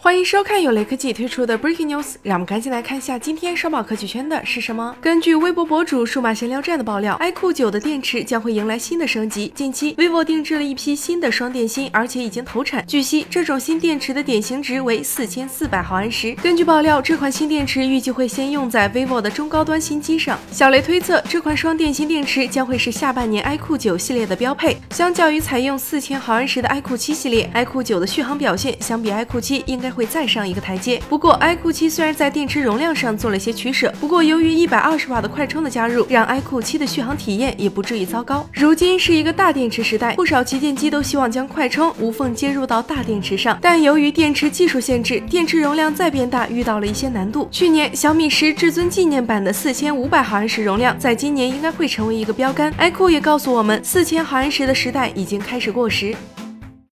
欢迎收看由雷科技推出的 Breaking News，让我们赶紧来看一下今天烧爆科技圈的是什么。根据微博博主数码闲聊站的爆料，iQOO 9的电池将会迎来新的升级。近期，vivo 定制了一批新的双电芯，而且已经投产。据悉，这种新电池的典型值为四千四百毫安时。根据爆料，这款新电池预计会先用在 vivo 的中高端新机上。小雷推测，这款双电芯电池将会是下半年 iQOO 9系列的标配。相较于采用四千毫安时的 iQOO 7系列，iQOO 9的续航表现相比 iQOO 7应该。会再上一个台阶。不过，iQOO 7虽然在电池容量上做了些取舍，不过由于一百二十瓦的快充的加入，让 iQOO 7的续航体验也不至于糟糕。如今是一个大电池时代，不少旗舰机都希望将快充无缝接入到大电池上，但由于电池技术限制，电池容量再变大遇到了一些难度。去年小米十至尊纪念版的四千五百毫安时容量，在今年应该会成为一个标杆。iQOO 也告诉我们，四千毫安时的时代已经开始过时。